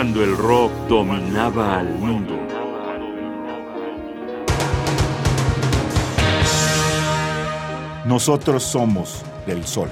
cuando el rock dominaba al mundo. Nosotros somos del sol.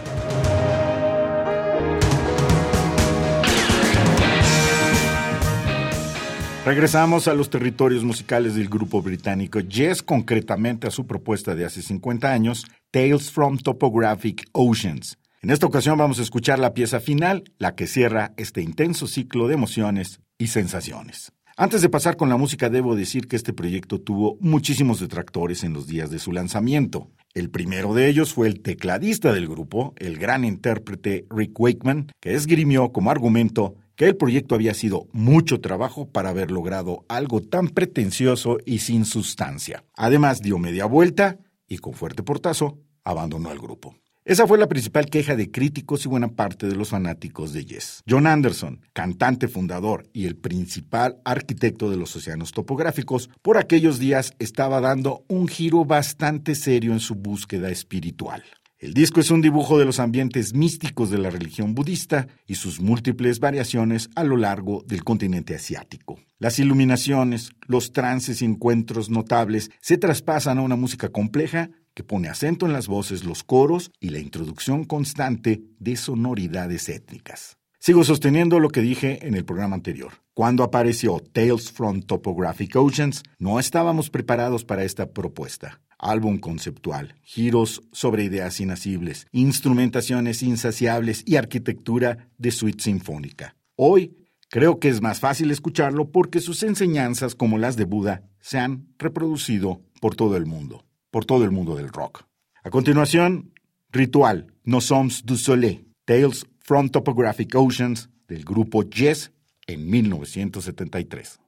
Regresamos a los territorios musicales del grupo británico Yes, concretamente a su propuesta de hace 50 años, Tales from Topographic Oceans. En esta ocasión vamos a escuchar la pieza final, la que cierra este intenso ciclo de emociones y sensaciones. Antes de pasar con la música, debo decir que este proyecto tuvo muchísimos detractores en los días de su lanzamiento. El primero de ellos fue el tecladista del grupo, el gran intérprete Rick Wakeman, que esgrimió como argumento que el proyecto había sido mucho trabajo para haber logrado algo tan pretencioso y sin sustancia. Además, dio media vuelta y con fuerte portazo abandonó el grupo. Esa fue la principal queja de críticos y buena parte de los fanáticos de Yes. John Anderson, cantante fundador y el principal arquitecto de los océanos topográficos, por aquellos días estaba dando un giro bastante serio en su búsqueda espiritual. El disco es un dibujo de los ambientes místicos de la religión budista y sus múltiples variaciones a lo largo del continente asiático. Las iluminaciones, los trances y encuentros notables se traspasan a una música compleja que pone acento en las voces, los coros y la introducción constante de sonoridades étnicas. Sigo sosteniendo lo que dije en el programa anterior. Cuando apareció Tales from Topographic Oceans, no estábamos preparados para esta propuesta álbum conceptual, giros sobre ideas inacibles, instrumentaciones insaciables y arquitectura de suite sinfónica. Hoy creo que es más fácil escucharlo porque sus enseñanzas como las de Buda se han reproducido por todo el mundo, por todo el mundo del rock. A continuación, Ritual, Nos Sommes du Soleil, Tales from Topographic Oceans del grupo Yes en 1973.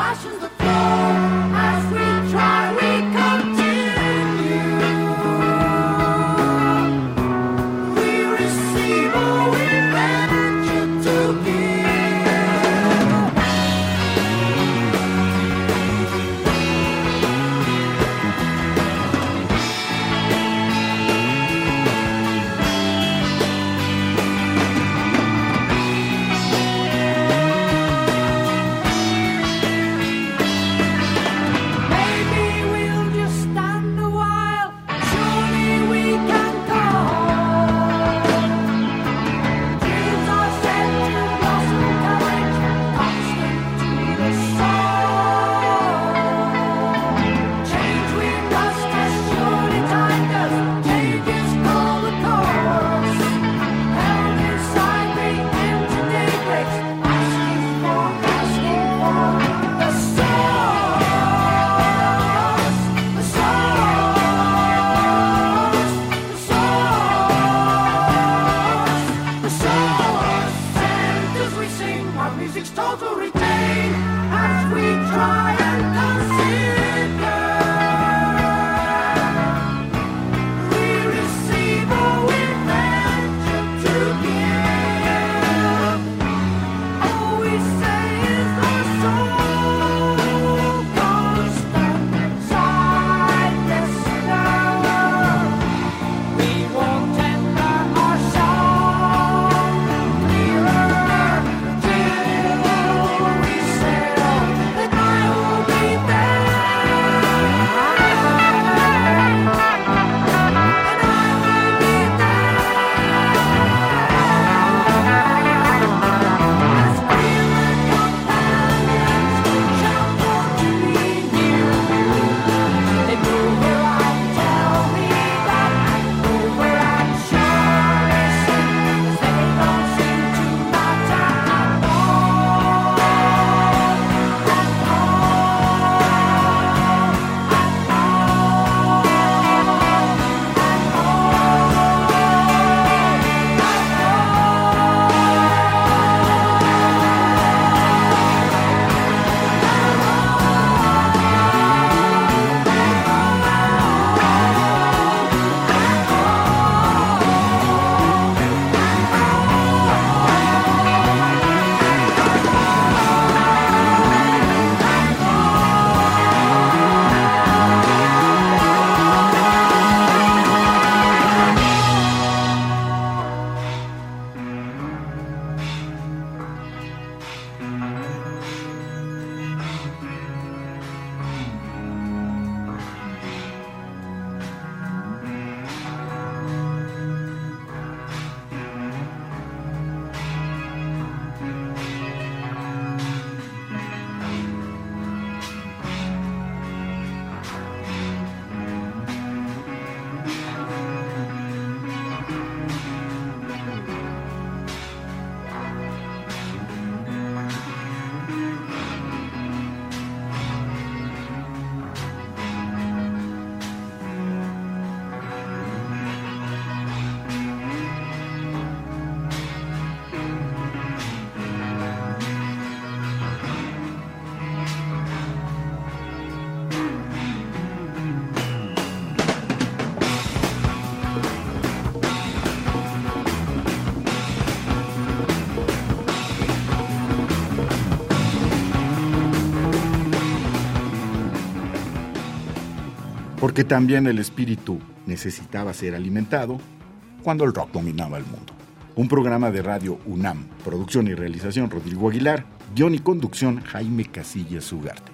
washes the floor. Porque también el espíritu necesitaba ser alimentado cuando el rock dominaba el mundo. Un programa de radio UNAM, producción y realización Rodrigo Aguilar, guion y conducción Jaime Casillas Ugarte.